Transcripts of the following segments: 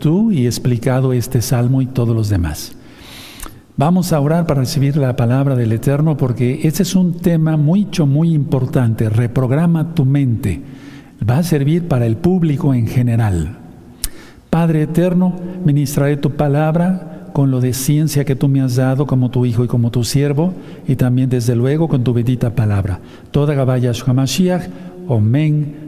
tú y explicado este salmo y todos los demás. Vamos a orar para recibir la palabra del Eterno porque este es un tema mucho, muy importante. Reprograma tu mente. Va a servir para el público en general. Padre Eterno, ministraré tu palabra con lo de ciencia que tú me has dado como tu hijo y como tu siervo y también desde luego con tu bendita palabra. Toda Gabaya Hamashiach, Omen,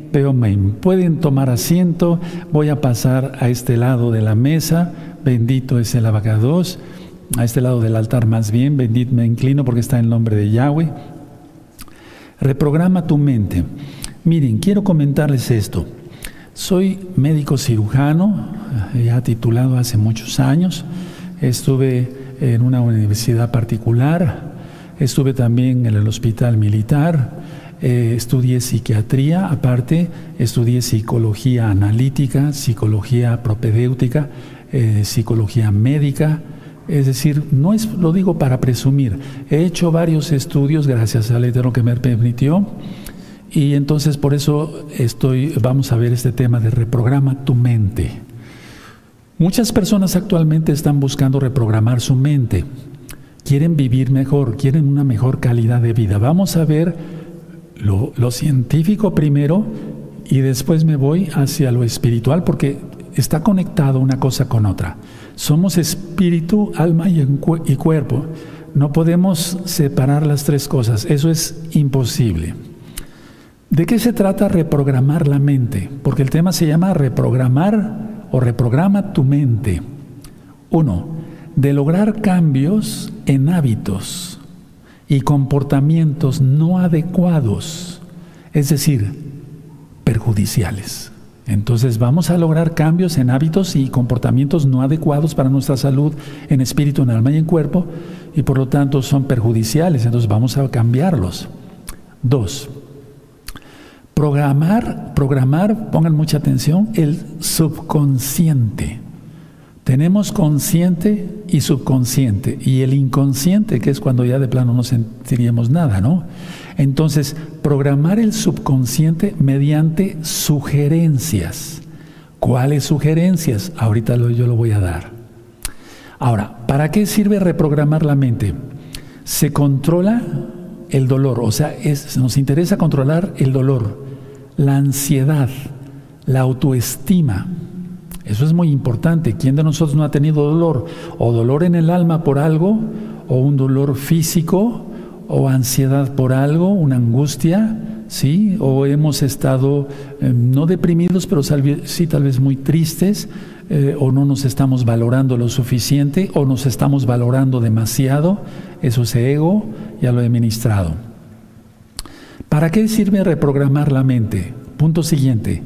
Pueden tomar asiento. Voy a pasar a este lado de la mesa. Bendito es el abacados a este lado del altar más bien, bendito me inclino porque está en nombre de Yahweh. Reprograma tu mente. Miren, quiero comentarles esto. Soy médico cirujano, ya titulado hace muchos años. Estuve en una universidad particular, estuve también en el hospital militar, eh, estudié psiquiatría, aparte estudié psicología analítica, psicología propedéutica, eh, psicología médica, es decir, no es, lo digo para presumir. He hecho varios estudios gracias al Eterno que me permitió. Y entonces por eso estoy, vamos a ver este tema de reprograma tu mente. Muchas personas actualmente están buscando reprogramar su mente. Quieren vivir mejor, quieren una mejor calidad de vida. Vamos a ver lo, científico primero y después me voy hacia lo espiritual porque está conectado una cosa con otra. Somos espíritu, alma y, cuerpo. No podemos separar las tres cosas. Eso es imposible. ¿De qué se trata reprogramar la mente? Porque el tema se llama reprogramar o reprograma tu mente. Uno, de lograr cambios en hábitos y comportamientos no adecuados, es decir, perjudiciales. Entonces vamos a lograr cambios en hábitos y comportamientos no adecuados para nuestra salud en espíritu, en alma y en cuerpo y por lo tanto son perjudiciales. Entonces vamos a cambiarlos. Dos, programar, programar, pongan mucha atención, el subconsciente. Tenemos consciente y subconsciente y el inconsciente, que es cuando ya de plano no sentiríamos nada, ¿no? Entonces, programar el subconsciente mediante sugerencias. ¿Cuáles sugerencias? Ahorita yo lo voy a dar. Ahora, ¿para qué sirve reprogramar la mente? Se controla el dolor, o sea, nos interesa controlar el dolor, la ansiedad, la autoestima. Eso es muy importante. ¿Quién de nosotros no ha tenido dolor? O dolor en el alma por algo, o un dolor físico, o ansiedad por algo, una angustia, ¿sí? O hemos estado eh, no deprimidos, pero sí tal vez muy tristes, eh, o no nos estamos valorando lo suficiente, o nos estamos valorando demasiado, eso es ego, ya lo he ministrado. ¿Para qué sirve reprogramar la mente? Punto siguiente,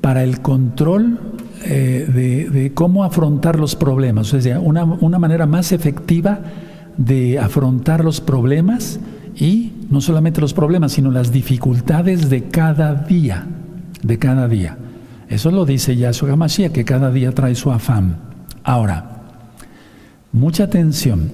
para el control eh, de, cómo afrontar los problemas, o sea, una, una manera más efectiva de afrontar los problemas y no solamente los problemas, sino las dificultades de cada día, de cada día. Eso lo dice Yahshua Mashiach, que cada día trae su afán. Ahora, mucha atención.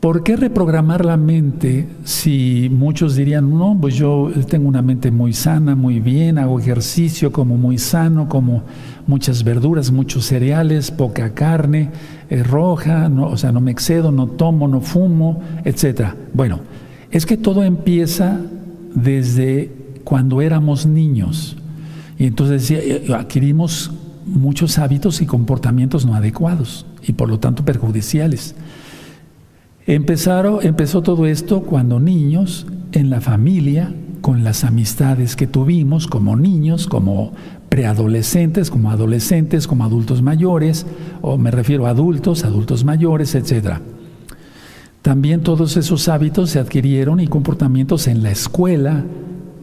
¿Por qué reprogramar la mente si muchos dirían, no, pues yo tengo una mente muy sana, muy bien, hago ejercicio, como muy sano, como muchas verduras, muchos cereales, poca carne eh, roja, no, o sea, no me excedo, no tomo, no fumo, etc. Bueno, es que todo empieza desde cuando éramos niños. Y entonces eh, adquirimos muchos hábitos y comportamientos no adecuados y por lo tanto perjudiciales. Empezaron, empezó todo esto cuando niños, en la familia, con las amistades que tuvimos como niños, como preadolescentes, como adolescentes, como adultos mayores, o me refiero a adultos, adultos mayores, etc. También todos esos hábitos se adquirieron y comportamientos en la escuela,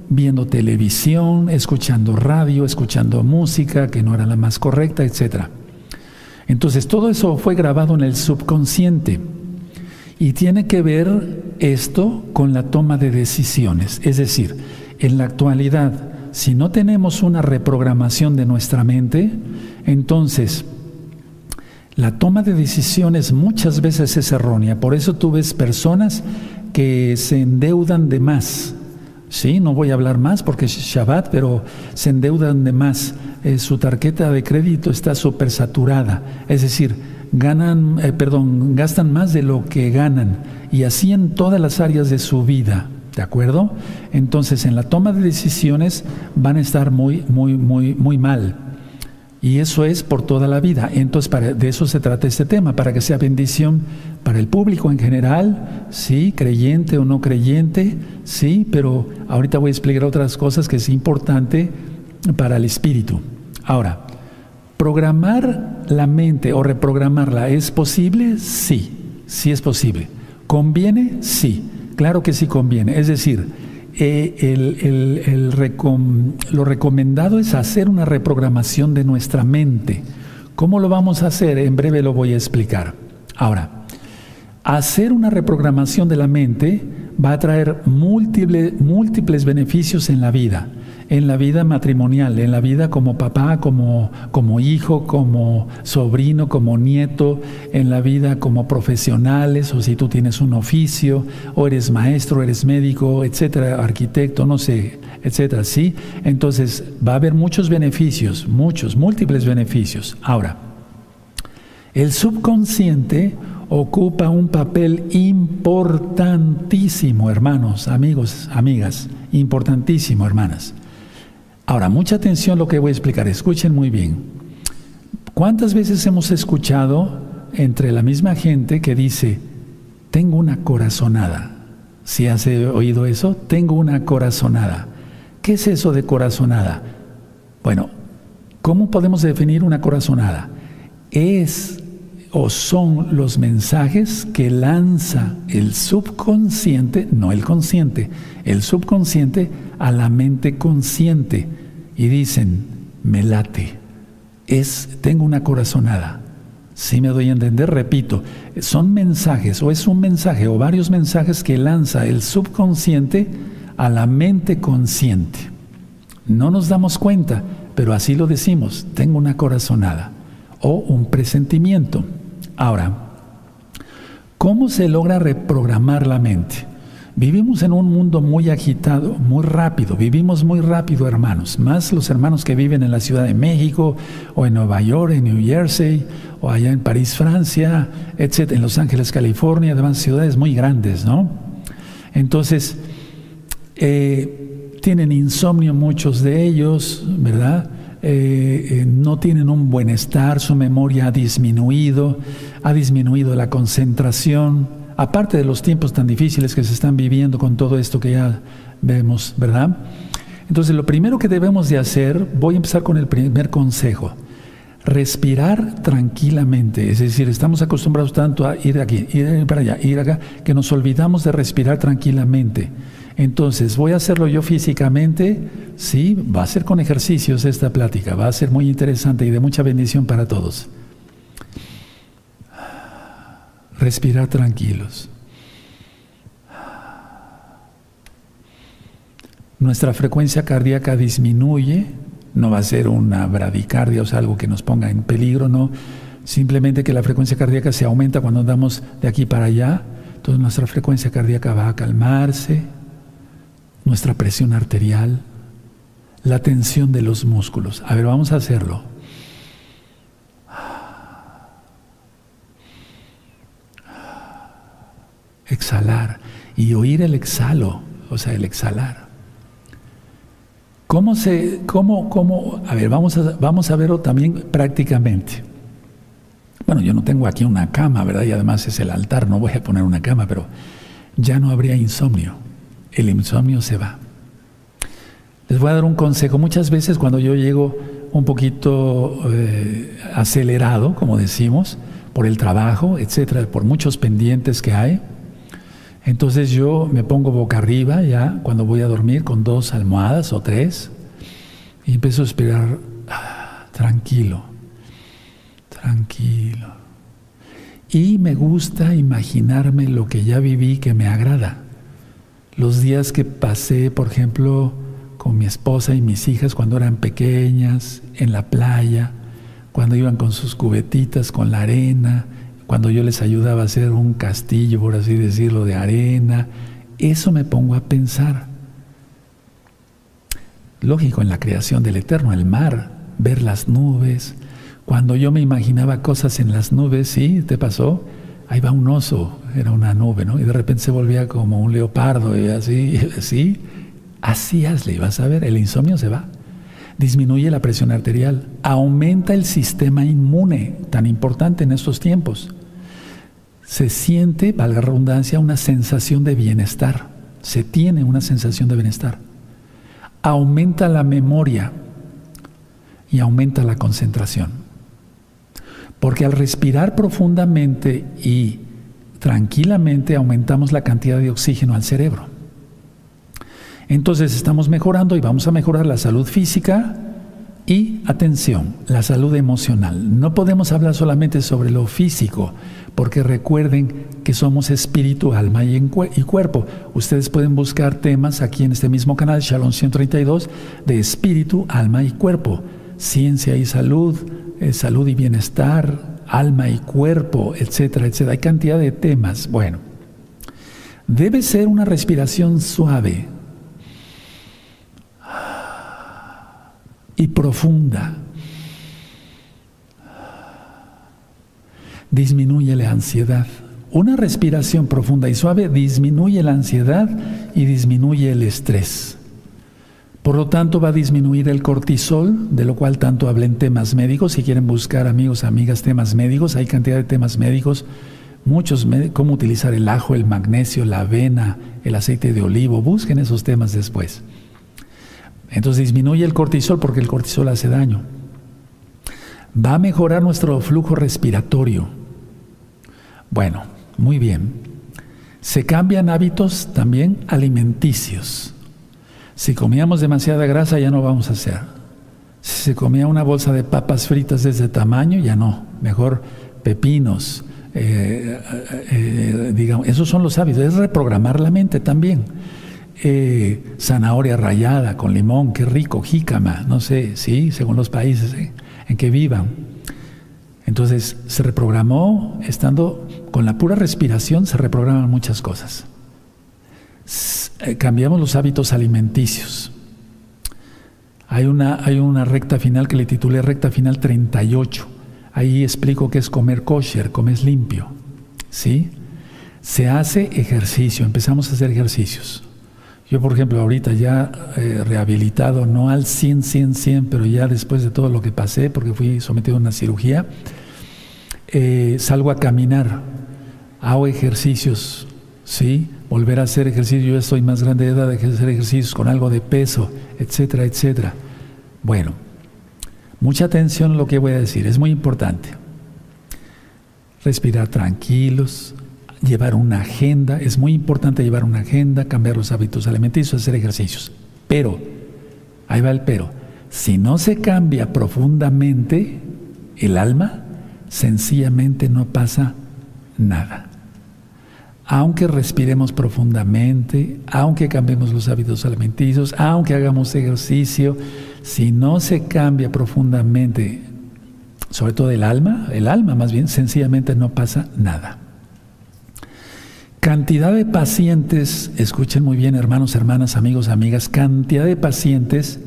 viendo televisión, escuchando radio, escuchando música que no era la más correcta, etc. Entonces todo eso fue grabado en el subconsciente. Y tiene que ver esto con la toma de decisiones. Es decir, en la actualidad, si no tenemos una reprogramación de nuestra mente, entonces la toma de decisiones muchas veces es errónea. Por eso tú ves personas que se endeudan de más, Sí, no voy a hablar más porque es Shabbat, pero se endeudan de más. Eh, su tarjeta de crédito está súper saturada. Es decir, ganan, eh, perdón, gastan más de lo que ganan. Y así en todas las áreas de su vida. ¿De acuerdo? Entonces, en la toma de decisiones van a estar muy, muy, muy, muy mal. Y eso es por toda la vida. Entonces, de eso se trata este tema, para que sea bendición para el público en general, sí, creyente o no creyente, sí, pero ahorita voy a explicar otras cosas que es importante para el espíritu. Ahora, programar la mente o reprogramarla, ¿es posible? Sí, sí es posible. ¿Conviene? Sí, claro que sí conviene. Es decir, eh, lo recomendado es hacer una reprogramación de nuestra mente. ¿Cómo lo vamos a hacer? En breve lo voy a explicar. Ahora, hacer una reprogramación de la mente va a traer múltiples, múltiples beneficios en la vida en la vida matrimonial, en la vida como papá, como, como hijo, como sobrino, como nieto, en la vida como profesionales, o si tú tienes un oficio, o eres maestro, eres médico, etcétera, arquitecto, no sé, etcétera, ¿sí? Entonces va a haber muchos beneficios, muchos, múltiples beneficios. Ahora, el subconsciente ocupa un papel importantísimo, hermanos, amigos, amigas, importantísimo, hermanas. Ahora, mucha atención lo que voy a explicar, escuchen muy bien. ¿Cuántas veces hemos escuchado entre la misma gente que dice, tengo una corazonada? ¿Si has oído eso? Tengo una corazonada. ¿Qué es eso de corazonada? Bueno, ¿cómo podemos definir una corazonada? Es o son los mensajes que lanza el subconsciente, no el consciente, el subconsciente a la mente consciente y dicen, me late, es, tengo una corazonada. Si me doy a entender, repito, son mensajes o es un mensaje o varios mensajes que lanza el subconsciente a la mente consciente. No nos damos cuenta, pero así lo decimos, tengo una corazonada o un presentimiento. Ahora, ¿cómo se logra reprogramar la mente? Vivimos en un mundo muy agitado, muy rápido, vivimos muy rápido hermanos, más los hermanos que viven en la Ciudad de México o en Nueva York, en New Jersey o allá en París, Francia, etc., en Los Ángeles, California, además ciudades muy grandes, ¿no? Entonces, eh, tienen insomnio muchos de ellos, ¿verdad? Eh, eh, no tienen un buen estar, su memoria ha disminuido, ha disminuido la concentración, aparte de los tiempos tan difíciles que se están viviendo con todo esto que ya vemos, ¿verdad? Entonces, lo primero que debemos de hacer, voy a empezar con el primer consejo, respirar tranquilamente, es decir, estamos acostumbrados tanto a ir aquí, ir para allá, ir acá, que nos olvidamos de respirar tranquilamente. Entonces, voy a hacerlo yo físicamente, sí, va a ser con ejercicios esta plática, va a ser muy interesante y de mucha bendición para todos respirar tranquilos. Nuestra frecuencia cardíaca disminuye, no va a ser una bradicardia o algo que nos ponga en peligro, no. Simplemente que la frecuencia cardíaca se aumenta cuando andamos de aquí para allá. Entonces nuestra frecuencia cardíaca va a calmarse, nuestra presión arterial, la tensión de los músculos. A ver, vamos a hacerlo. Exhalar y oír el exhalo, o sea, el exhalar. ¿Cómo se, cómo, cómo, a ver, vamos a, vamos a verlo también prácticamente. Bueno, yo no tengo aquí una cama, ¿verdad? Y además es el altar, no voy a poner una cama, pero ya no habría insomnio. El insomnio se va. Les voy a dar un consejo. Muchas veces cuando yo llego un poquito eh, acelerado, como decimos, por el trabajo, etcétera, por muchos pendientes que hay, entonces yo me pongo boca arriba ya cuando voy a dormir con dos almohadas o tres y empiezo a respirar ah, tranquilo, tranquilo. Y me gusta imaginarme lo que ya viví que me agrada. Los días que pasé, por ejemplo, con mi esposa y mis hijas cuando eran pequeñas, en la playa, cuando iban con sus cubetitas, con la arena, cuando yo les ayudaba a hacer un castillo, por así decirlo, de arena, eso me pongo a pensar. lógico, en la creación del Eterno, el mar, ver las nubes. Cuando yo me imaginaba cosas en las nubes, ¿sí? ¿Te pasó? Ahí va un oso, era una nube, ¿no? Y de repente se volvía como un leopardo y así, ¿sí? Así hazle, vas a ver, el insomnio se va. Disminuye la presión arterial, aumenta el sistema inmune, tan importante en estos tiempos. Se siente, valga redundancia, una sensación de bienestar. Se tiene una sensación de bienestar. Aumenta la memoria y aumenta la concentración. Porque al respirar profundamente y tranquilamente aumentamos la cantidad de oxígeno al cerebro. Entonces estamos mejorando y vamos a mejorar la salud física y, atención, la salud emocional. No podemos hablar solamente sobre lo físico, porque recuerden que somos espíritu, alma y, cuerpo. Ustedes pueden buscar temas aquí en este mismo canal, Shalom 132, de espíritu, alma y cuerpo, ciencia y salud, eh, salud y bienestar, alma y cuerpo, etcétera, etcétera. Hay cantidad de temas. Bueno, debe ser una respiración suave, y profunda. Disminuye la ansiedad. Una respiración profunda y suave disminuye la ansiedad y disminuye el estrés. Por lo tanto, va a disminuir el cortisol, de lo cual tanto hablen temas médicos. Si quieren buscar, amigos, amigas, temas médicos, hay cantidad de temas médicos, muchos, cómo utilizar el ajo, el magnesio, la avena, el aceite de olivo. Busquen esos temas después. Entonces disminuye el cortisol porque el cortisol hace daño. Va a mejorar nuestro flujo respiratorio. Bueno, muy bien. Se cambian hábitos también alimenticios. Si comíamos demasiada grasa ya no vamos a hacer. Si se comía una bolsa de papas fritas de ese tamaño, ya no. Mejor pepinos. Eh, eh, digamos, esos son los hábitos. Es reprogramar la mente también. Eh, zanahoria rallada con limón, qué rico, jícama, no sé, sí, según los países en que vivan. Entonces se reprogramó, estando con la pura respiración, se reprograman muchas cosas. Eh, cambiamos los hábitos alimenticios. Hay una, hay una recta final que le titulé recta final 38. Ahí explico qué es comer kosher, comer limpio. ¿Sí? Se hace ejercicio, empezamos a hacer ejercicios. Yo, por ejemplo, ahorita ya eh, rehabilitado, no al 100, 100, 100, pero ya después de todo lo que pasé, porque fui sometido a una cirugía, eh, salgo a caminar, hago ejercicios, ¿sí? Volver a hacer ejercicio, yo estoy más grande de edad de hacer ejercicios con algo de peso, etcétera, etcétera. Bueno, mucha atención a lo que voy a decir, es muy importante. Respirar tranquilos, llevar una agenda, es muy importante llevar una agenda, cambiar los hábitos alimenticios, hacer ejercicios. Pero, ahí va el pero, si no se cambia profundamente el alma, sencillamente no pasa nada. Aunque respiremos profundamente, aunque cambiemos los hábitos alimenticios, aunque hagamos ejercicio, si no se cambia profundamente, sobre todo el alma, el alma más bien, sencillamente no pasa nada. Cantidad de pacientes, escuchen muy bien hermanos, hermanas, amigos, amigas, cantidad de pacientes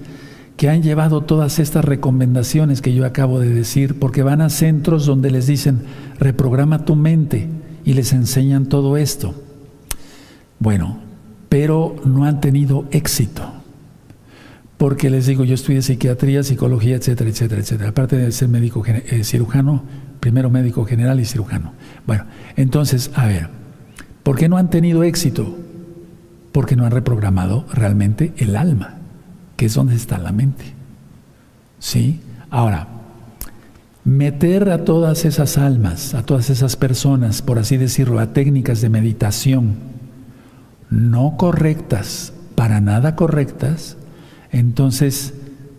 que han llevado todas estas recomendaciones que yo acabo de decir, porque van a centros donde les dicen, reprograma tu mente y les enseñan todo esto. Bueno, pero no han tenido éxito. Porque les digo, yo estudié psiquiatría, psicología, etcétera, etcétera, etcétera. Aparte de ser médico eh, cirujano, primero médico general y cirujano. Bueno, entonces, a ver, ¿Por qué no han tenido éxito? Porque no han reprogramado realmente el alma, que es donde está la mente. ¿Sí? Ahora, meter a todas esas almas, a todas esas personas, por así decirlo, a técnicas de meditación no correctas, para nada correctas, entonces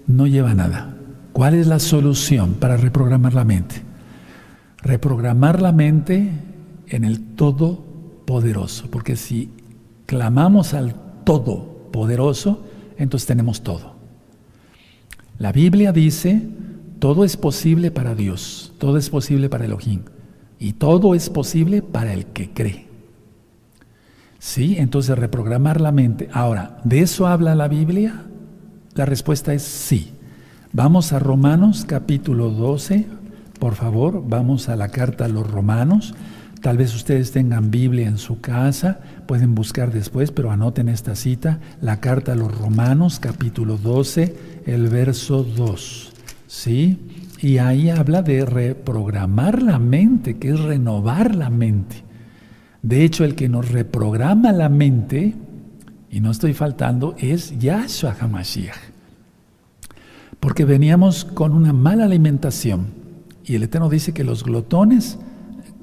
no lleva nada. ¿Cuál es la solución para reprogramar la mente? Reprogramar la mente en el todo poderoso, porque si clamamos al Todopoderoso, entonces tenemos todo. La Biblia dice, todo es posible para Dios, todo es posible para Elohim, y todo es posible para el que cree. ¿Sí? Entonces reprogramar la mente. Ahora, ¿de eso habla la Biblia? La respuesta es sí. Vamos a Romanos capítulo 12, por favor, vamos a la carta a los romanos. Tal vez ustedes tengan Biblia en su casa, pueden buscar después, pero anoten esta cita, la carta a los romanos capítulo 12, el verso 2. ¿Sí? Y ahí habla de reprogramar la mente, que es renovar la mente. De hecho, el que nos reprograma la mente, y no estoy faltando, es Yahshua HaMashiach. Porque veníamos con una mala alimentación. Y el Eterno dice que los glotones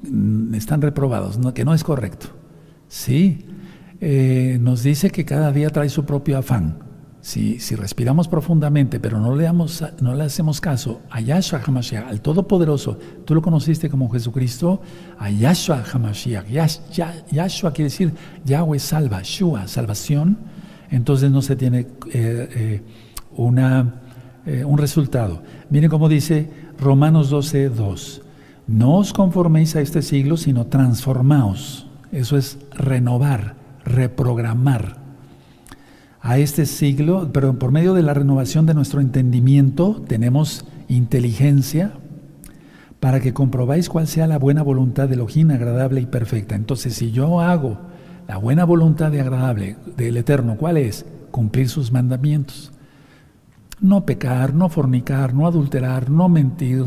mm, están reprobados, que no es correcto. Sí, eh, nos dice que cada día trae su propio afán. Si, respiramos profundamente, pero no le, damos, no le hacemos caso a Yahshua HaMashiach, al Todopoderoso, tú lo conociste como Jesucristo, a Yahshua HaMashiach, Yahshua quiere decir Yahweh salva, Shua, salvación, entonces no se tiene eh, eh, una, un resultado. Miren cómo dice Romanos 12, 2. No os conforméis a este siglo, sino transformaos. Eso es renovar, reprogramar a este siglo, pero por medio de la renovación de nuestro entendimiento tenemos inteligencia para que comprobáis cuál sea la buena voluntad de Elohim agradable y perfecta. Entonces, si yo hago la buena voluntad de agradable del Eterno, ¿cuál es? Cumplir sus mandamientos. No pecar, no fornicar, no adulterar, no mentir,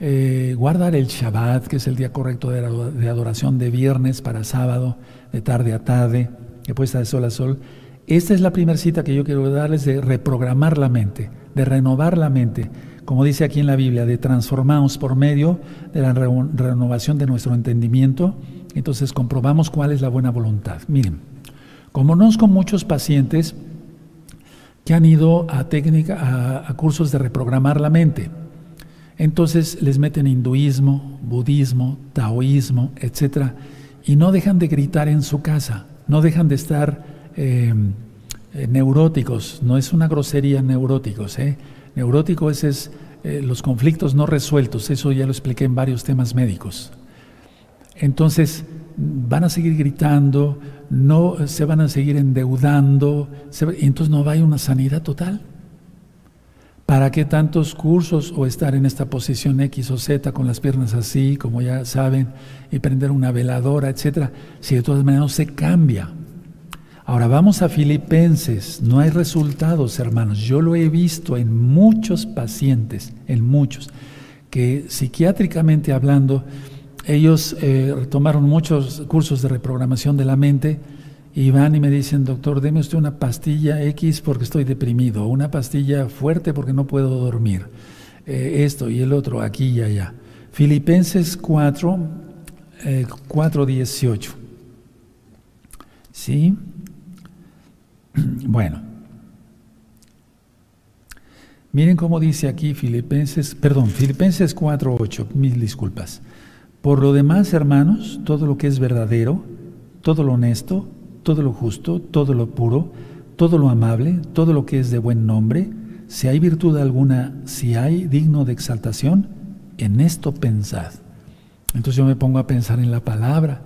eh, guardar el Shabbat, que es el día correcto de adoración de viernes para sábado, de tarde a tarde, de puesta de sol a sol esta es la primera cita que yo quiero darles de reprogramar la mente, de renovar la mente, como dice aquí en la Biblia, de transformarnos por medio de la renovación de nuestro entendimiento. Entonces comprobamos cuál es la buena voluntad. Miren, conozco muchos pacientes que han ido a técnica, a, cursos de reprogramar la mente. Entonces les meten hinduismo, budismo, taoísmo, etc. Y no dejan de gritar en su casa, no dejan de estar Em, eh, neuróticos, no es una grosería neuróticos, ¿eh? Neurótico es, eh, los conflictos no resueltos, eso ya lo expliqué en varios temas médicos. Entonces, van a seguir gritando, no se van a seguir endeudando, y entonces no va a haber una sanidad total. ¿Para qué tantos cursos o estar en esta posición X o Z con las piernas así, como ya saben, y prender una veladora, etcétera? Si de todas maneras se cambia. Ahora vamos a Filipenses. No hay resultados, hermanos. Yo lo he visto en muchos pacientes, en muchos, que psiquiátricamente hablando, ellos eh, tomaron muchos cursos de reprogramación de la mente y van y me dicen, doctor, deme usted una pastilla X porque estoy deprimido, una pastilla fuerte porque no puedo dormir, eh, esto y el otro, aquí y allá. Filipenses 4, 4, 18. ¿Sí? Bueno, miren cómo dice aquí Filipenses, perdón, Filipenses 4.8, mil disculpas. Por lo demás, hermanos, todo lo que es verdadero, todo lo honesto, todo lo justo, todo lo puro, todo lo amable, todo lo que es de buen nombre, si hay virtud alguna, si hay digno de exaltación, en esto pensad. Entonces yo me pongo a pensar en la palabra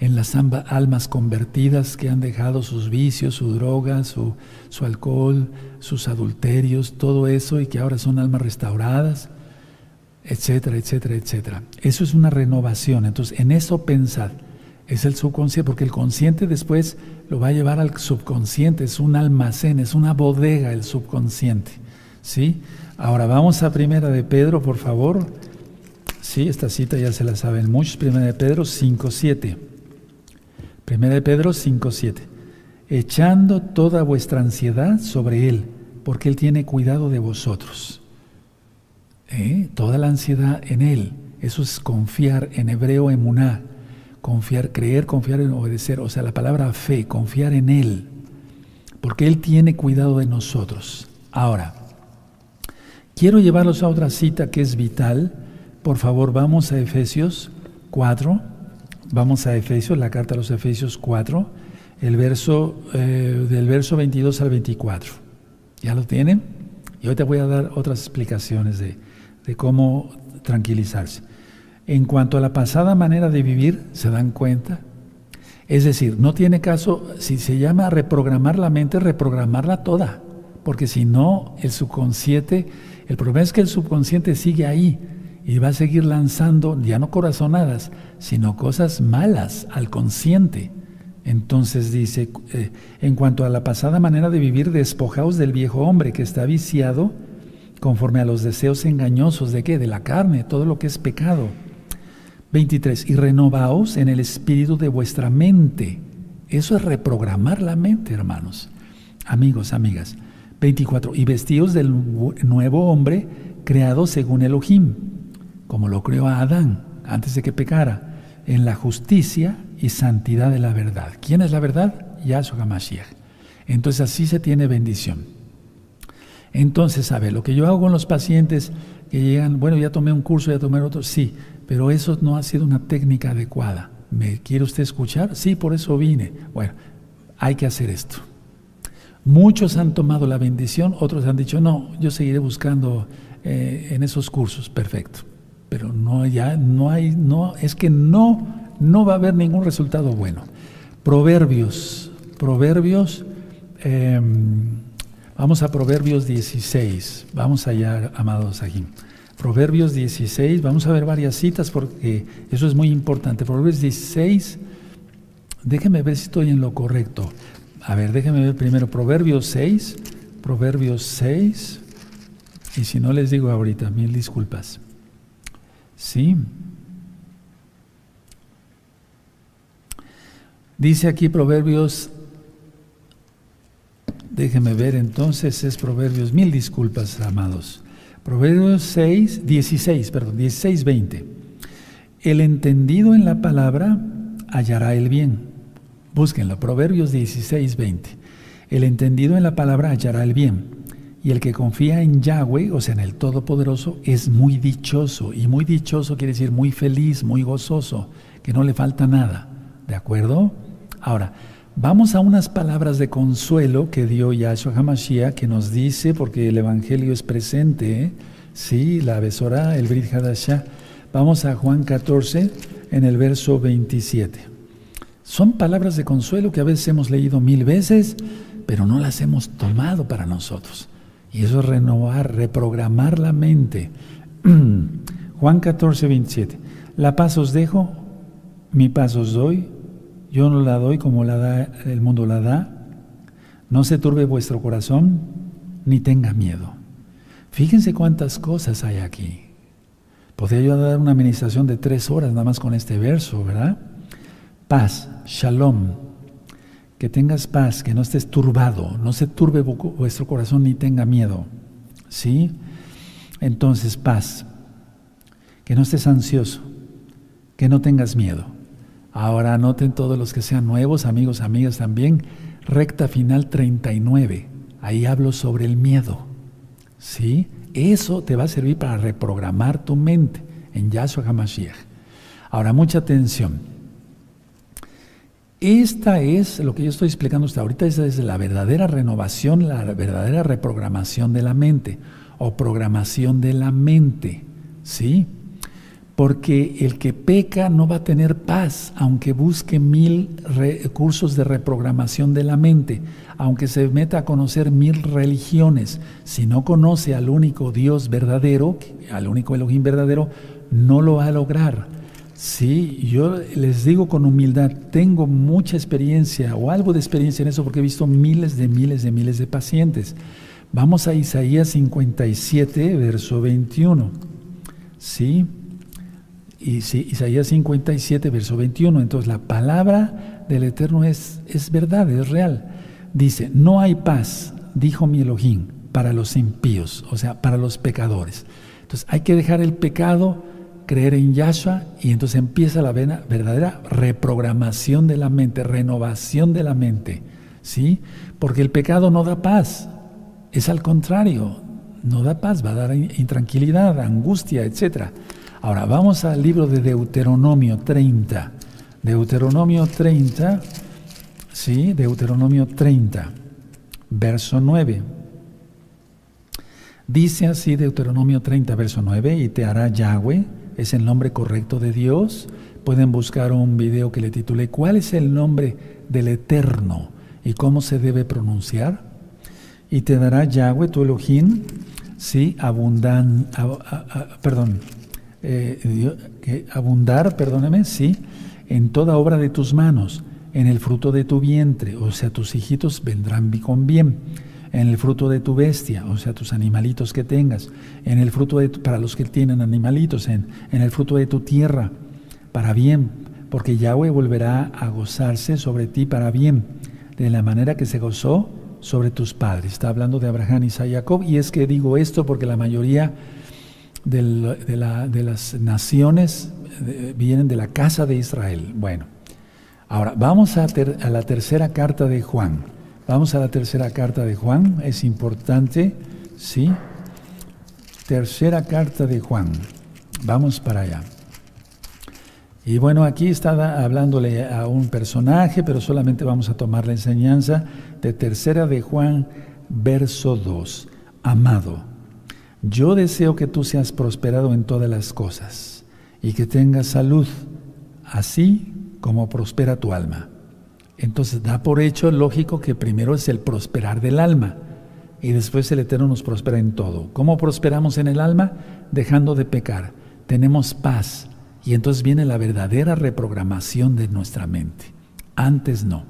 en las almas convertidas que han dejado sus vicios, su droga, su, su alcohol, sus adulterios, todo eso y que ahora son almas restauradas, etcétera, etcétera, etcétera. Eso es una renovación. Entonces, en eso pensad. Es el subconsciente, porque el consciente después lo va a llevar al subconsciente, es un almacén, es una bodega el subconsciente. ¿Sí? Ahora vamos a Primera de Pedro, por favor. Sí, esta cita ya se la saben muchos. Primera de Pedro 5.7. Primera de Pedro 5.7. Echando toda vuestra ansiedad sobre Él, porque Él tiene cuidado de vosotros. ¿Eh? Toda la ansiedad en Él. Eso es confiar en hebreo emuná. Confiar, creer, confiar en obedecer. O sea, la palabra fe, confiar en Él. Porque Él tiene cuidado de nosotros. Ahora, quiero llevarlos a otra cita que es vital. Por favor, vamos a Efesios 4, Vamos a Efesios, la carta a los Efesios 4, el verso, eh, del verso 22 al 24. ¿Ya lo tienen? Y hoy te voy a dar otras explicaciones de, de cómo tranquilizarse. En cuanto a la pasada manera de vivir, ¿se dan cuenta? Es decir, no tiene caso, si se llama reprogramar la mente, reprogramarla toda, porque si no, el subconsciente, el problema es que el subconsciente sigue ahí y va a seguir lanzando ya no corazonadas, sino cosas malas al consciente. Entonces dice, eh, en cuanto a la pasada manera de vivir, despojaos del viejo hombre que está viciado conforme a los deseos engañosos de qué? De la carne, todo lo que es pecado. 23. Y renovaos en el espíritu de vuestra mente. Eso es reprogramar la mente, hermanos. Amigos, amigas. 24. Y vestíos del nuevo hombre creado según Elohim, como lo creó a Adán antes de que pecara, en la justicia y santidad de la verdad. ¿Quién es la verdad? Yahshua HaMashiach. Entonces así se tiene bendición. Entonces, sabe, lo que yo hago con los pacientes que llegan, bueno, ya tomé un curso, ya tomé otro, sí, pero eso no ha sido una técnica adecuada. ¿Me quiere usted escuchar? Sí, por eso vine. Bueno, hay que hacer esto. Muchos han tomado la bendición, otros han dicho, no, yo seguiré buscando eh, en esos cursos, perfecto. Pero no, ya no hay, no, es que no no va a haber ningún resultado bueno. Proverbios, Proverbios, em, vamos a Proverbios 16, vamos allá, amados aquí. Proverbios 16, vamos a ver varias citas porque eso es muy importante. Proverbios 16, déjeme ver si estoy en lo correcto. A ver, déjeme ver primero Proverbios 6, Proverbios 6, y si no les digo ahorita, mil disculpas. Sí, Dice aquí Proverbios, déjeme ver entonces, es Proverbios, mil disculpas, amados. Proverbios 6, 16, perdón, 16, 20. El entendido en la palabra hallará el bien. Búsquenlo, Proverbios 16, 20. El entendido en la palabra hallará el bien. Y el que confía en Yahweh, o sea, en el Todopoderoso, es muy dichoso. Y muy dichoso quiere decir muy feliz, muy gozoso, que no le falta nada. ¿De acuerdo? Ahora, vamos a unas palabras de consuelo que dio Yahshua HaMashiach, que nos dice, porque el Evangelio es presente, ¿eh? sí, la besora, el Brit Hadashah. Vamos a Juan 14, en el verso 27. Son palabras de consuelo que a veces hemos leído mil veces, pero no las hemos tomado para nosotros. Y eso es renovar, reprogramar la mente. Juan 14, 27. La paz os dejo, mi paz os doy, yo no la doy como la el mundo la da. No se turbe vuestro corazón, ni tenga miedo. Fíjense cuántas cosas hay aquí. Podría yo dar una administración de tres horas nada más con este verso, ¿verdad? Paz, shalom. Que tengas paz, que no estés turbado, no se turbe vuestro corazón ni tenga miedo. ¿Sí? Entonces, paz. Que no estés ansioso, que no tengas miedo. Ahora anoten todos los que sean nuevos, amigos, amigas también, recta final 39. Ahí hablo sobre el miedo. ¿Sí? Eso te va a servir para reprogramar tu mente en Yahshua HaMashiach. Ahora, mucha atención. Esta es lo que yo estoy explicando hasta ahorita, esa es la verdadera renovación, la verdadera reprogramación de la mente o programación de la mente. ¿Sí? Porque el que peca no va a tener paz, aunque busque mil recursos de reprogramación de la mente, aunque se meta a conocer mil religiones, si no conoce al único Dios verdadero, al único Elohim verdadero, no lo va a lograr. Sí, yo les digo con humildad, tengo mucha experiencia o algo de experiencia en eso porque he visto miles de miles de miles de pacientes. Vamos a Isaías 57, verso 21. Sí, Isaías 57, verso 21. Entonces la palabra del Eterno es, es verdad, es real. Dice, no hay paz, dijo mi Elohim, para los impíos, o sea, para los pecadores. Entonces hay que dejar el pecado, creer en Yahshua y entonces empieza la verdadera reprogramación de la mente, renovación de la mente. ¿Sí? Porque el pecado no da paz, es al contrario, no da paz, va a dar intranquilidad, angustia, etcétera. Ahora vamos al libro de Deuteronomio 30. Deuteronomio 30, sí, Deuteronomio 30, verso 9. Dice así Deuteronomio 30, verso 9, y te hará Yahweh, es el nombre correcto de Dios. Pueden buscar un video que le titule ¿Cuál es el nombre del Eterno y cómo se debe pronunciar? y te dará Yahweh tu Elohim, sí, abundan, perdón, eh, abundar, perdóname, sí, en toda obra de tus manos, en el fruto de tu vientre, o sea, tus hijitos vendrán con bien, en el fruto de tu bestia, o sea, tus animalitos que tengas, en el fruto de para los que tienen animalitos, en, en el fruto de tu tierra, para bien, porque Yahweh volverá a gozarse sobre ti para bien, de la manera que se gozó sobre tus padres. Está hablando de Abraham, y Jacob, y es que digo esto porque la mayoría de, las naciones vienen de la casa de Israel. Bueno, ahora vamos a, la tercera carta de Juan. Vamos a la tercera carta de Juan, es importante, ¿sí? Tercera carta de Juan. Vamos para allá. Y bueno, aquí está hablándole a un personaje, pero solamente vamos a tomar la enseñanza de tercera de Juan, verso 2. Amado, yo deseo que tú seas prosperado en todas las cosas y que tengas salud, así como prospera tu alma. Entonces da por hecho lógico que primero es el prosperar del alma y después el Eterno nos prospera en todo. ¿Cómo prosperamos en el alma? Dejando de pecar. Tenemos paz y entonces viene la verdadera reprogramación de nuestra mente. Antes no.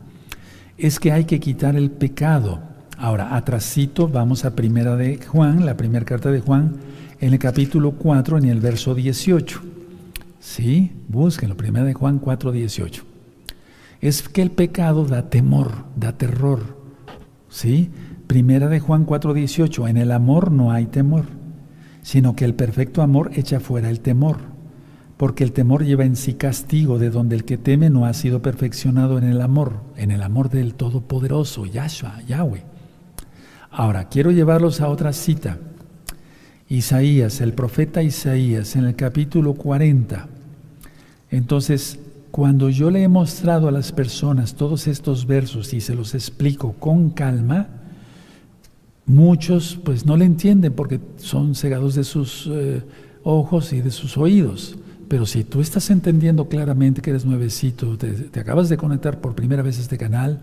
Es que hay que quitar el pecado. Ahora, atrasito, vamos a primera de Juan, la primera carta de Juan, en el capítulo 4, en el verso 18. Sí, búsquenlo, primera de Juan 4, 18. Es que el pecado da temor, da terror. ¿Sí? Primera de Juan 4, 18. En el amor no hay temor, sino que el perfecto amor echa fuera el temor porque el temor lleva en sí castigo, de donde el que teme no ha sido perfeccionado en el amor, en el amor del Todopoderoso, Yahshua, Yahweh. Ahora, quiero llevarlos a otra cita. Isaías, el profeta Isaías, en el capítulo 40. Entonces, cuando yo le he mostrado a las personas todos estos versos y se los explico con calma, muchos pues no le entienden porque son cegados de sus eh, ojos y de sus oídos. Pero si tú estás entendiendo claramente que eres nuevecito, te, acabas de conectar por primera vez a este canal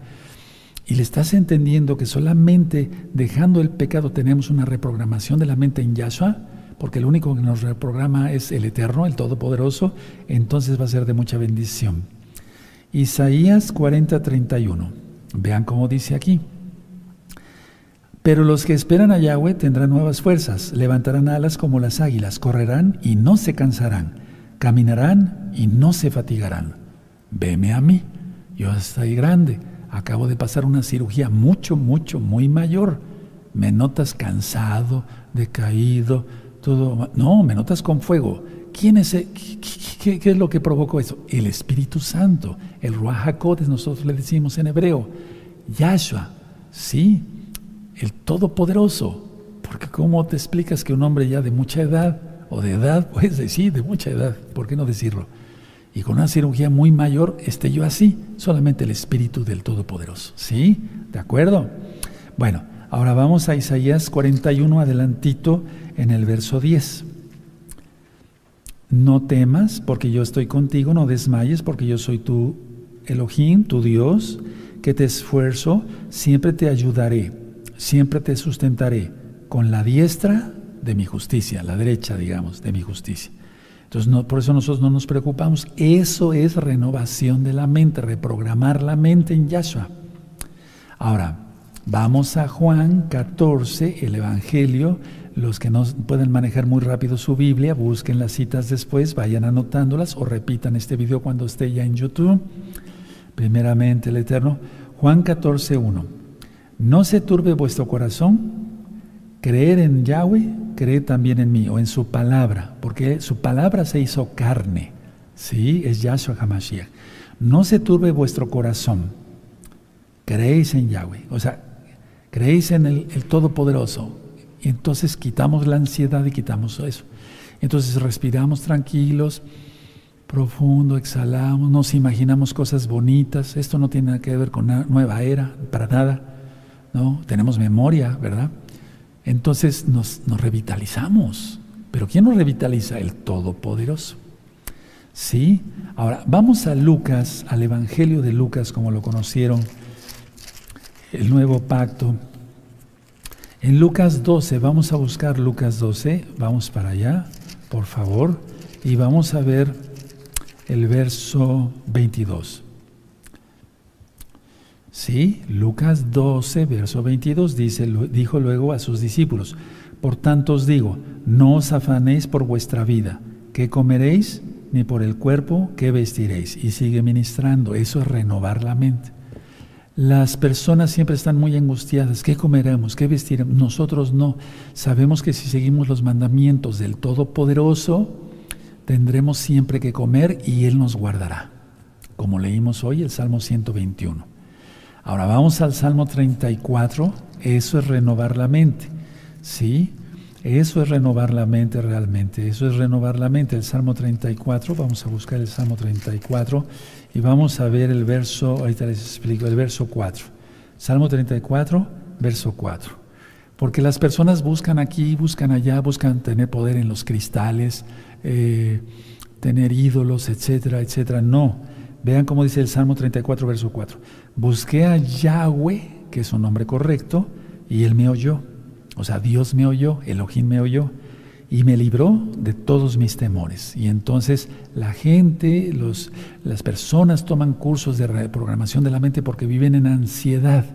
y le estás entendiendo que solamente dejando el pecado tenemos una reprogramación de la mente en Yahshua, porque el único que nos reprograma es el Eterno, el Todopoderoso, entonces va a ser de mucha bendición. Isaías 40:31. Vean cómo dice aquí. Pero los que esperan a Yahweh tendrán nuevas fuerzas, levantarán alas como las águilas, correrán y no se cansarán caminarán y no se fatigarán. Veme a mí, yo estoy grande, acabo de pasar una cirugía mucho, mucho, muy mayor. Me notas cansado, decaído, todo. No, me notas con fuego. ¿Quién es? qué, es lo que provocó eso? El Espíritu Santo, el Ruach nosotros le decimos en hebreo. Yahshua, sí, el Todopoderoso. Porque ¿cómo te explicas que un hombre ya de mucha edad o de edad, pues sí, de mucha edad, ¿por qué no decirlo? Y con una cirugía muy mayor esté yo así, solamente el Espíritu del Todopoderoso. ¿Sí? ¿De acuerdo? Bueno, ahora vamos a Isaías 41, adelantito en el verso 10. No temas, porque yo estoy contigo, no desmayes, porque yo soy tu Elohim, tu Dios, que te esfuerzo, siempre te ayudaré, siempre te sustentaré con la diestra de mi justicia, la derecha, digamos, de mi justicia. Entonces, no, por eso nosotros no nos preocupamos. Eso es renovación de la mente, reprogramar la mente en Yahshua. Ahora, vamos a Juan 14, el Evangelio. Los que no pueden manejar muy rápido su Biblia, busquen las citas después, vayan anotándolas o repitan este video cuando esté ya en YouTube. Primeramente, el Eterno. Juan 14, 1. No se turbe vuestro corazón, creer en Yahweh cree también en mí o en su palabra, porque su palabra se hizo carne. Sí, es Yahshua HaMashiach. No se turbe vuestro corazón. Creéis en Yahweh. O sea, creéis en el, el Todopoderoso. Y entonces quitamos la ansiedad y quitamos eso. Entonces respiramos tranquilos, profundo, exhalamos, nos imaginamos cosas bonitas. Esto no tiene nada que ver con una nueva era, para nada. ¿no? Tenemos memoria, ¿verdad? Entonces nos, revitalizamos. Pero ¿quién nos revitaliza? El Todopoderoso. ¿Sí? Ahora, vamos a Lucas, al Evangelio de Lucas, como lo conocieron, el nuevo pacto. En Lucas 12, vamos a buscar Lucas 12, vamos para allá, por favor, y vamos a ver el verso 22. Sí, Lucas 12, verso 22 dice, dijo luego a sus discípulos, por tanto os digo, no os afanéis por vuestra vida, qué comeréis, ni por el cuerpo, qué vestiréis. Y sigue ministrando, eso es renovar la mente. Las personas siempre están muy angustiadas, ¿qué comeremos? ¿Qué vestiremos? Nosotros no. Sabemos que si seguimos los mandamientos del Todopoderoso, tendremos siempre que comer y Él nos guardará. Como leímos hoy el Salmo 121. Ahora vamos al Salmo 34, eso es renovar la mente. ¿Sí? Eso es renovar la mente realmente, eso es renovar la mente. El Salmo 34, vamos a buscar el Salmo 34 y vamos a ver el verso, ahorita les explico, el verso 4. Salmo 34, verso 4. Porque las personas buscan aquí, buscan allá, buscan tener poder en los cristales, eh, tener ídolos, etcétera, etcétera. No. Vean cómo dice el Salmo 34, verso 4. Busqué a Yahweh, que es un nombre correcto, y él me oyó o sea, Dios me oyó, Elohim me oyó y me libró de todos mis temores. Y entonces la gente, los, las personas toman cursos de reprogramación de la mente porque viven en ansiedad.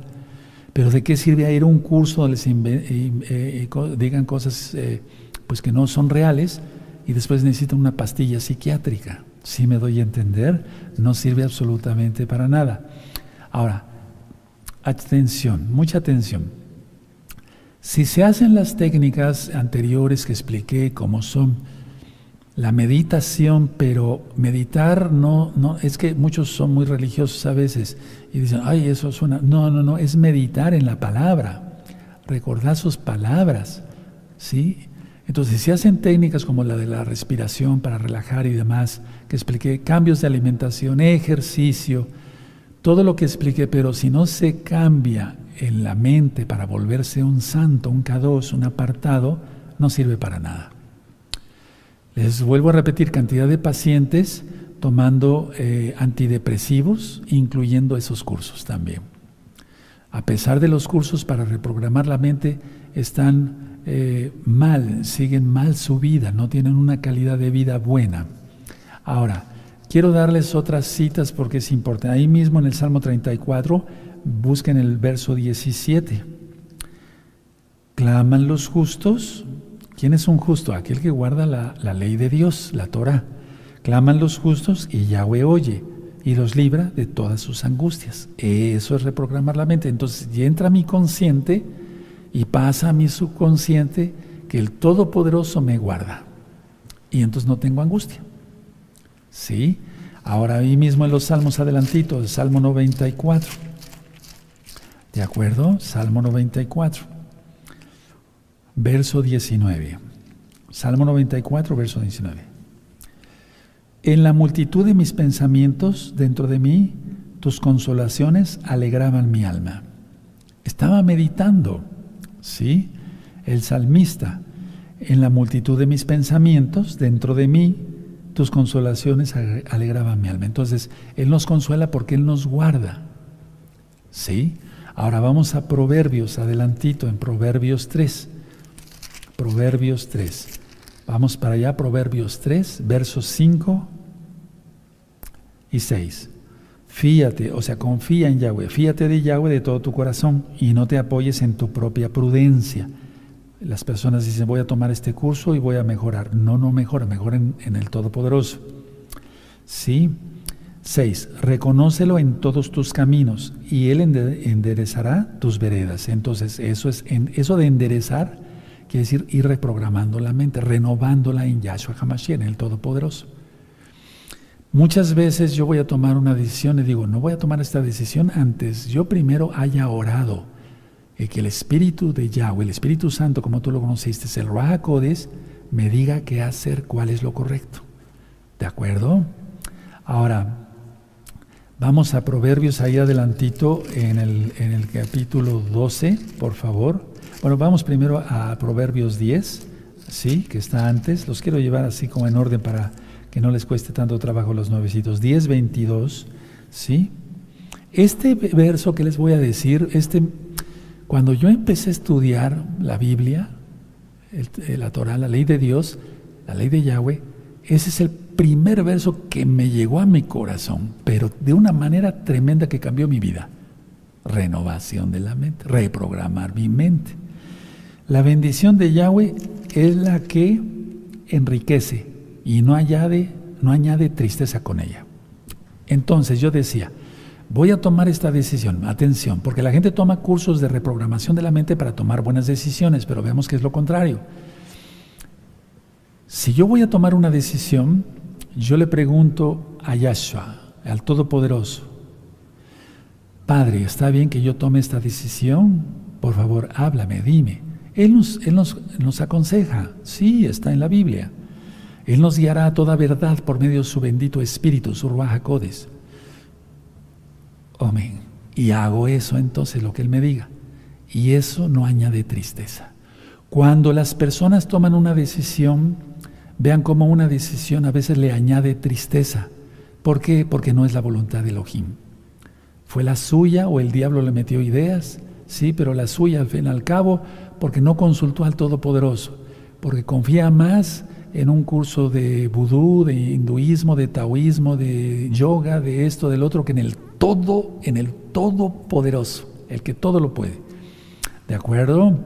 Pero ¿de qué sirve ir a un curso donde les eh, eh, digan cosas eh, pues que no son reales y después necesitan una pastilla psiquiátrica? Si me doy a entender, no sirve absolutamente para nada. Ahora, atención, mucha atención. Si se hacen las técnicas anteriores que expliqué, como son la meditación, pero meditar no, no, es que muchos son muy religiosos a veces y dicen, ay, eso suena. No, no, no, es meditar en la palabra, recordar sus palabras, ¿sí? Entonces, si hacen técnicas como la de la respiración para relajar y demás, que expliqué, cambios de alimentación, ejercicio, todo lo que expliqué, pero si no se cambia en la mente para volverse un santo, un K2, un apartado, no sirve para nada. Les vuelvo a repetir, cantidad de pacientes tomando eh, antidepresivos, incluyendo esos cursos también. A pesar de los cursos para reprogramar la mente, están eh, mal, siguen mal su vida, no tienen una calidad de vida buena. Ahora, quiero darles otras citas porque es importante. Ahí mismo en el Salmo 34 busquen el verso 17. Claman los justos. ¿Quién es un justo? Aquel que guarda la, ley de Dios, la Torah. Claman los justos y Yahweh oye y los libra de todas sus angustias. Eso es reprogramar la mente. Entonces ya entra mi consciente y pasa a mi subconsciente que el Todopoderoso me guarda. Y entonces no tengo angustia. ¿Sí? Ahora ahí mismo en los salmos adelantitos, el Salmo 94. ¿De acuerdo? Salmo 94, verso 19. Salmo 94, verso 19. En la multitud de mis pensamientos dentro de mí, tus consolaciones alegraban mi alma. Estaba meditando, ¿sí? El salmista, en la multitud de mis pensamientos dentro de mí, tus consolaciones alegraban mi alma. Entonces, Él nos consuela porque Él nos guarda, ¿sí? Ahora vamos a Proverbios, adelantito, en Proverbios 3. Proverbios 3. Vamos para allá, Proverbios 3, versos 5 y 6. Fíate, o sea, confía en Yahweh, fíate de Yahweh de todo tu corazón y no te apoyes en tu propia prudencia. Las personas dicen, voy a tomar este curso y voy a mejorar. No, no mejora, mejora en, el Todopoderoso. Sí, 6. Reconócelo en todos tus caminos y Él enderezará tus veredas. Entonces, eso, es, en, eso de enderezar quiere decir ir reprogramando la mente, renovándola en Yahshua HaMashiach, en el Todopoderoso. Muchas veces yo voy a tomar una decisión y digo, no voy a tomar esta decisión antes yo primero haya orado y que el Espíritu de Yahweh, el Espíritu Santo, como tú lo conociste, el Ruach me diga qué hacer, cuál es lo correcto. ¿De acuerdo? Ahora, Vamos a Proverbios ahí adelantito en el, en el capítulo 12, por favor. Bueno, vamos primero a Proverbios 10, ¿sí? Que está antes. Los quiero llevar así como en orden para que no les cueste tanto trabajo los nuevecitos. 10, 22, ¿sí? Este verso que les voy a decir, este, Cuando yo empecé a estudiar la Biblia, la Torah, la ley de Dios, la ley de Yahweh, ese es el primer verso que me llegó a mi corazón, pero de una manera tremenda que cambió mi vida. Renovación de la mente, reprogramar mi mente. La bendición de Yahweh es la que enriquece y no añade, no añade tristeza con ella. Entonces yo decía, voy a tomar esta decisión, atención, porque la gente toma cursos de reprogramación de la mente para tomar buenas decisiones, pero vemos que es lo contrario. Si yo voy a tomar una decisión, yo le pregunto a Yahshua, al Todopoderoso, Padre, ¿está bien que yo tome esta decisión? Por favor, háblame, dime. Él nos, él nos, aconseja, sí, está en la Biblia. Él nos guiará a toda verdad por medio de su bendito Espíritu, su Ruach Amén. Y hago eso entonces, lo que Él me diga. Y eso no añade tristeza. Cuando las personas toman una decisión, vean cómo una decisión a veces le añade tristeza. ¿Por qué? Porque no es la voluntad de Elohim. Fue la suya o el diablo le metió ideas, sí, pero la suya al fin y al cabo, porque no consultó al Todopoderoso, porque confía más en un curso de vudú, de hinduismo, de taoísmo, de yoga, de esto, del otro, que en el todo, en el todopoderoso, el que todo lo puede. ¿De acuerdo?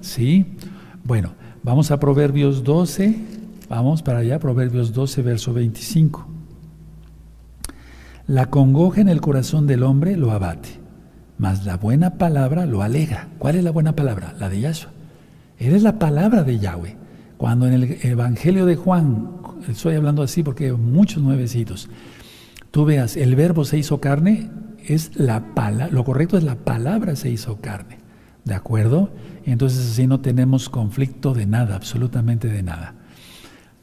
Sí. Bueno, vamos a Proverbios 12, vamos para allá, Proverbios 12, verso 25. La congoja en el corazón del hombre lo abate, mas la buena palabra lo alegra. ¿Cuál es la buena palabra? La de Yahshua. Eres la palabra de Yahweh. Cuando en el Evangelio de Juan, estoy hablando así porque muchos nuevecitos, tú veas, el verbo se hizo carne, es la palabra, lo correcto es la palabra se hizo carne. ¿De acuerdo? Entonces así no tenemos conflicto de nada, absolutamente de nada.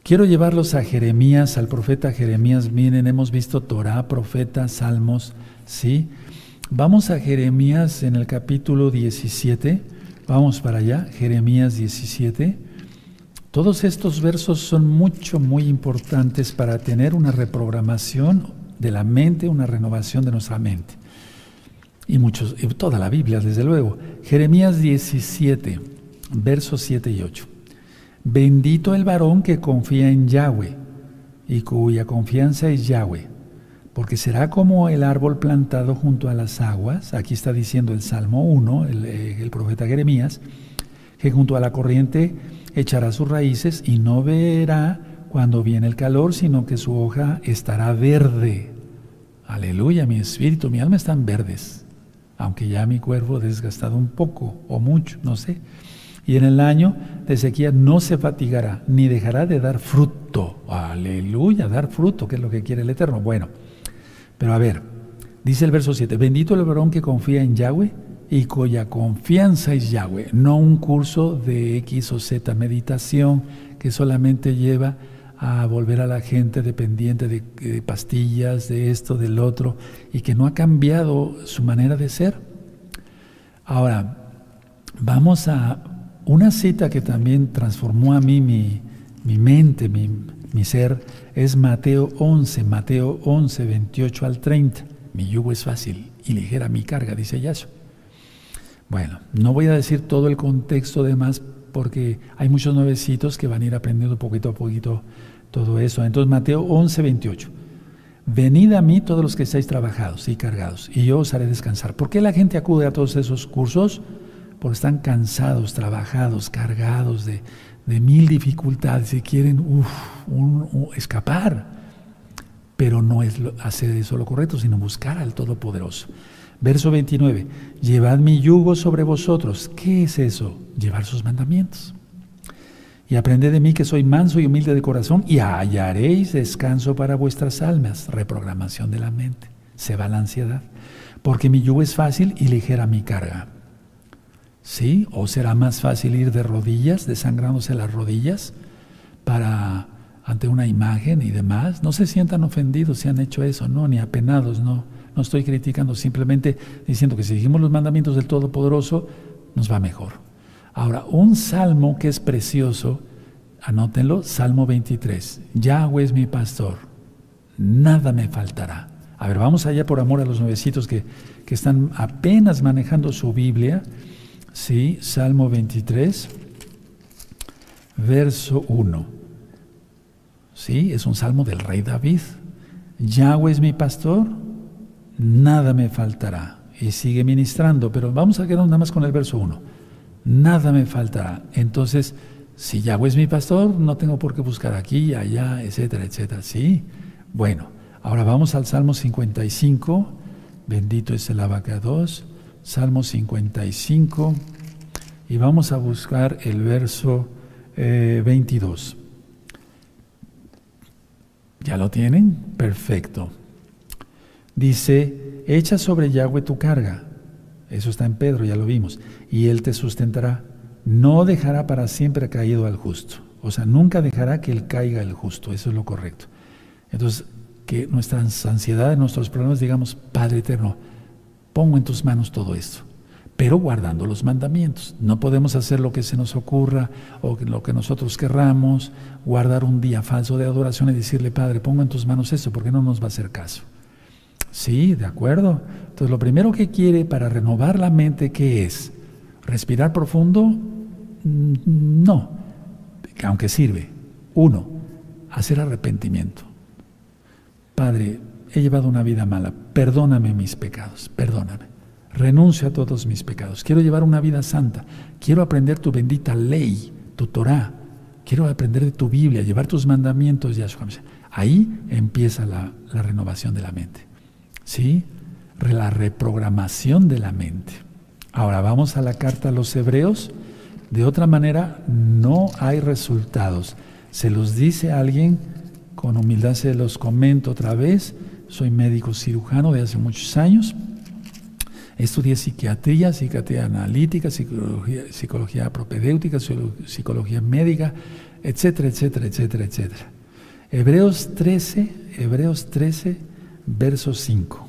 Quiero llevarlos a Jeremías, al profeta Jeremías. Miren, hemos visto Torah, profeta, salmos, ¿sí? Vamos a Jeremías en el capítulo 17. Vamos para allá, Jeremías 17. Todos estos versos son mucho, muy importantes para tener una reprogramación de la mente, una renovación de nuestra mente. Y muchos, y toda la Biblia, desde luego. Jeremías 17, versos 7 y 8. Bendito el varón que confía en Yahweh y cuya confianza es Yahweh, porque será como el árbol plantado junto a las aguas, aquí está diciendo el Salmo 1, el, profeta Jeremías, que junto a la corriente echará sus raíces y no verá cuando viene el calor, sino que su hoja estará verde. Aleluya, mi espíritu, mi alma están verdes, aunque ya mi cuerpo desgastado un poco o mucho, no sé. Y en el año de sequía no se fatigará, ni dejará de dar fruto. Aleluya, dar fruto, que es lo que quiere el Eterno. Bueno, pero a ver, dice el verso 7, bendito el varón que confía en Yahweh y cuya confianza es Yahweh, no un curso de X o Z meditación que solamente lleva a volver a la gente dependiente de, pastillas, de esto, del otro, y que no ha cambiado su manera de ser. Ahora, vamos a una cita que también transformó a mí mi, mente, mi, ser, es Mateo 11, Mateo 11, 28 al 30. Mi yugo es fácil y ligera mi carga, dice Yahshua. Bueno, no voy a decir todo el contexto de más porque hay muchos nuevecitos que van a ir aprendiendo poquito a poquito todo eso. Entonces Mateo 11, 28. Venid a mí todos los que estáis trabajados y cargados, y yo os haré descansar. ¿Por qué la gente acude a todos esos cursos? porque están cansados, trabajados, cargados de, mil dificultades y quieren escapar. Pero no es hacer eso lo correcto, sino buscar al Todopoderoso. Verso 29, llevad mi yugo sobre vosotros. ¿Qué es eso? Llevar sus mandamientos. Y aprended de mí que soy manso y humilde de corazón y hallaréis descanso para vuestras almas. Reprogramación de la mente. Se va la ansiedad. Porque mi yugo es fácil y ligera mi carga. ¿Sí? ¿O será más fácil ir de rodillas, desangrándose las rodillas, para ante una imagen y demás? No se sientan ofendidos si han hecho eso, no, ni apenados, no. No estoy criticando, simplemente diciendo que si seguimos los mandamientos del Todopoderoso, nos va mejor. Ahora, un salmo que es precioso, anótenlo, Salmo 23. Yahweh es mi pastor, nada me faltará. A ver, vamos allá por amor a los nuevecitos que, que están apenas manejando su Biblia Sí, Salmo 23, verso 1. Sí, es un salmo del rey David. Yahweh es mi pastor, nada me faltará. Y sigue ministrando, pero vamos a quedarnos nada más con el verso 1. Nada me faltará. Entonces, si Yahweh es mi pastor, no tengo por qué buscar aquí, allá, etcétera, etcétera. Sí, bueno, ahora vamos al Salmo 55. Bendito es el abacados. Salmo 55. Y vamos a buscar el verso 22. Eh, ¿Ya lo tienen? Perfecto. Dice, echa sobre Yahweh tu carga. Eso está en Pedro, ya lo vimos. Y Él te sustentará. No dejará para siempre caído al justo. O sea, nunca dejará que Él caiga el justo. Eso es lo correcto. Entonces, que nuestras ansiedades, nuestros problemas, digamos, Padre eterno, pongo en tus manos todo esto pero guardando los mandamientos. No podemos hacer lo que se nos ocurra o lo que nosotros querramos, guardar un día falso de adoración y decirle, Padre, pongo en tus manos esto, porque no nos va a hacer caso. Sí, de acuerdo. Entonces, lo primero que quiere para renovar la mente, ¿qué es? ¿Respirar profundo? Mm, no, aunque sirve. Uno, hacer arrepentimiento. Padre, he llevado una vida mala, perdóname mis pecados, perdóname renuncio a todos mis pecados, quiero llevar una vida santa, quiero aprender tu bendita ley, tu Torah, quiero aprender de tu Biblia, llevar tus mandamientos, Yahshua. Ahí empieza la, la renovación de la mente, ¿sí? La reprogramación de la mente. Ahora vamos a la carta a los hebreos. De otra manera, no hay resultados. Se los dice alguien, con humildad se los comento otra vez. Soy médico cirujano de hace muchos años Estudié psiquiatría, psiquiatría analítica, psicología, psicología propedéutica, psicología médica, etcétera, etcétera, etcétera, etcétera. Hebreos 13, Hebreos 13, verso 5.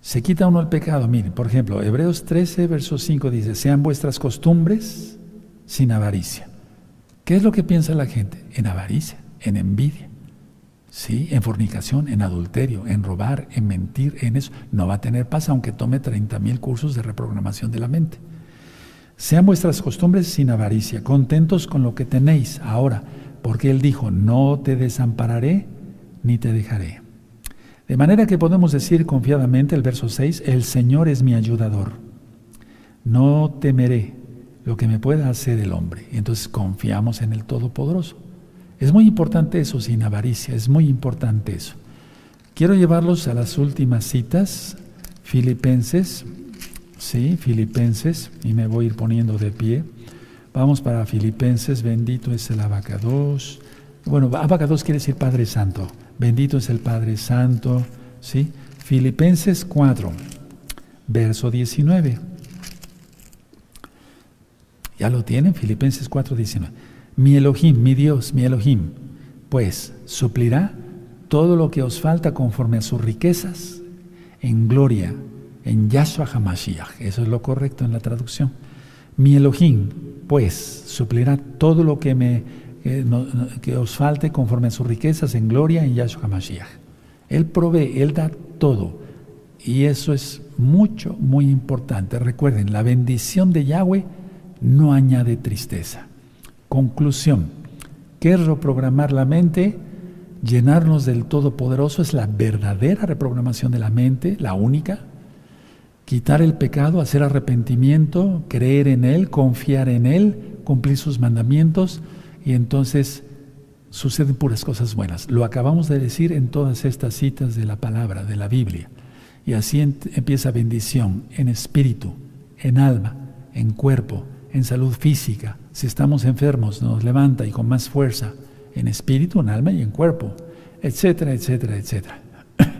Se quita uno el pecado. Miren, por ejemplo, Hebreos 13, verso 5 dice, sean vuestras costumbres sin avaricia. ¿Qué es lo que piensa la gente? En avaricia, en envidia. ¿sí? En fornicación, en adulterio, en robar, en mentir, en eso. No va a tener paz aunque tome 30 mil cursos de reprogramación de la mente. Sean vuestras costumbres sin avaricia, contentos con lo que tenéis ahora, porque Él dijo, no te desampararé ni te dejaré. De manera que podemos decir confiadamente el verso 6, el Señor es mi ayudador. No temeré lo que me pueda hacer el hombre. Entonces confiamos en el Todopoderoso. Es muy importante eso, sin avaricia, es muy importante eso. Quiero llevarlos a las últimas citas, Filipenses, sí, Filipenses, y me voy a ir poniendo de pie. Vamos para Filipenses, bendito es el abacados. Bueno, abacados quiere decir Padre Santo, bendito es el Padre Santo, sí. Filipenses 4, verso 19. ¿Ya lo tienen? Filipenses 4, 19 mi Elohim, mi Dios, mi Elohim, pues suplirá todo lo que os falta conforme a sus riquezas en gloria, en Yahshua HaMashiach. Eso es lo correcto en la traducción. Mi Elohim, pues, suplirá todo lo que, me, que os falte conforme a sus riquezas en gloria en Yahshua HaMashiach. Él provee, Él da todo. Y eso es mucho, muy importante. Recuerden, la bendición de Yahweh no añade tristeza. Conclusión. ¿Qué es reprogramar la mente? Llenarnos del Todopoderoso es la verdadera reprogramación de la mente, la única. Quitar el pecado, hacer arrepentimiento, creer en Él, confiar en Él, cumplir sus mandamientos y entonces suceden puras cosas buenas. Lo acabamos de decir en todas estas citas de la palabra, de la Biblia. Y así empieza bendición en espíritu, en alma, en cuerpo, en salud física. Si estamos enfermos, nos levanta y con más fuerza en espíritu, en alma y en cuerpo, etcétera, etcétera, etcétera.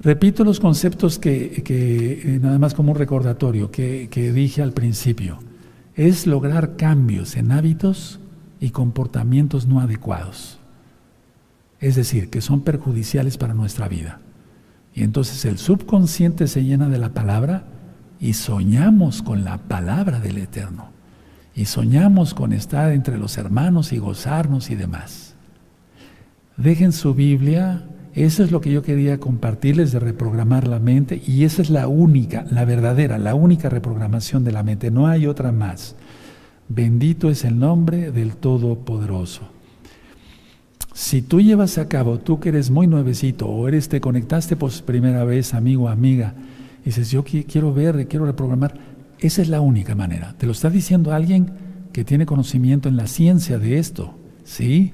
Repito los conceptos que, eh, nada más como un recordatorio, que, que dije al principio. Es lograr cambios en hábitos y comportamientos no adecuados. Es decir, que son perjudiciales para nuestra vida. Y entonces el subconsciente se llena de la palabra y soñamos con la palabra del Eterno. Y soñamos con estar entre los hermanos y gozarnos y demás. Dejen su Biblia Eso es lo que yo quería compartirles de reprogramar la mente y esa es la única, la verdadera, la única reprogramación de la mente. No hay otra más. Bendito es el nombre del Todopoderoso. Si tú llevas a cabo, tú que eres muy nuevecito o eres te conectaste por primera vez, amigo amiga, y dices, yo quiero ver, quiero reprogramar, esa es la única manera. Te lo está diciendo alguien que tiene conocimiento en la ciencia de esto, ¿sí?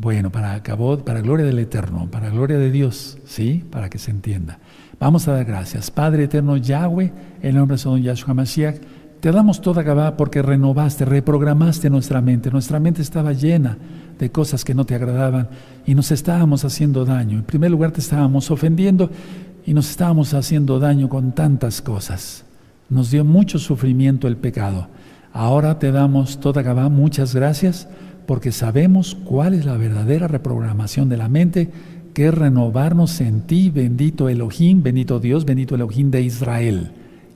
Bueno, para acabó, para gloria del Eterno, para gloria de Dios, ¿sí? Para que se entienda. Vamos a dar gracias. Padre Eterno Yahweh, en nombre de Son Yahshua Mashiach, te damos toda Gabá porque renovaste, reprogramaste nuestra mente. Nuestra mente estaba llena de cosas que no te agradaban y nos estábamos haciendo daño. En primer lugar te estábamos ofendiendo y nos estábamos haciendo daño con tantas cosas. Nos dio mucho sufrimiento el pecado. Ahora te damos toda Gabá, muchas gracias, porque sabemos cuál es la verdadera reprogramación de la mente, que es renovarnos en ti, bendito Elohim, bendito Dios, bendito Elohim de Israel.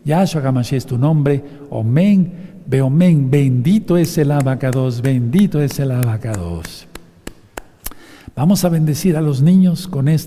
Yahshua Gamashi es tu nombre. Omen, Beomen, bendito es el abacados, bendito es el abacados. Vamos a bendecir a los niños con esto.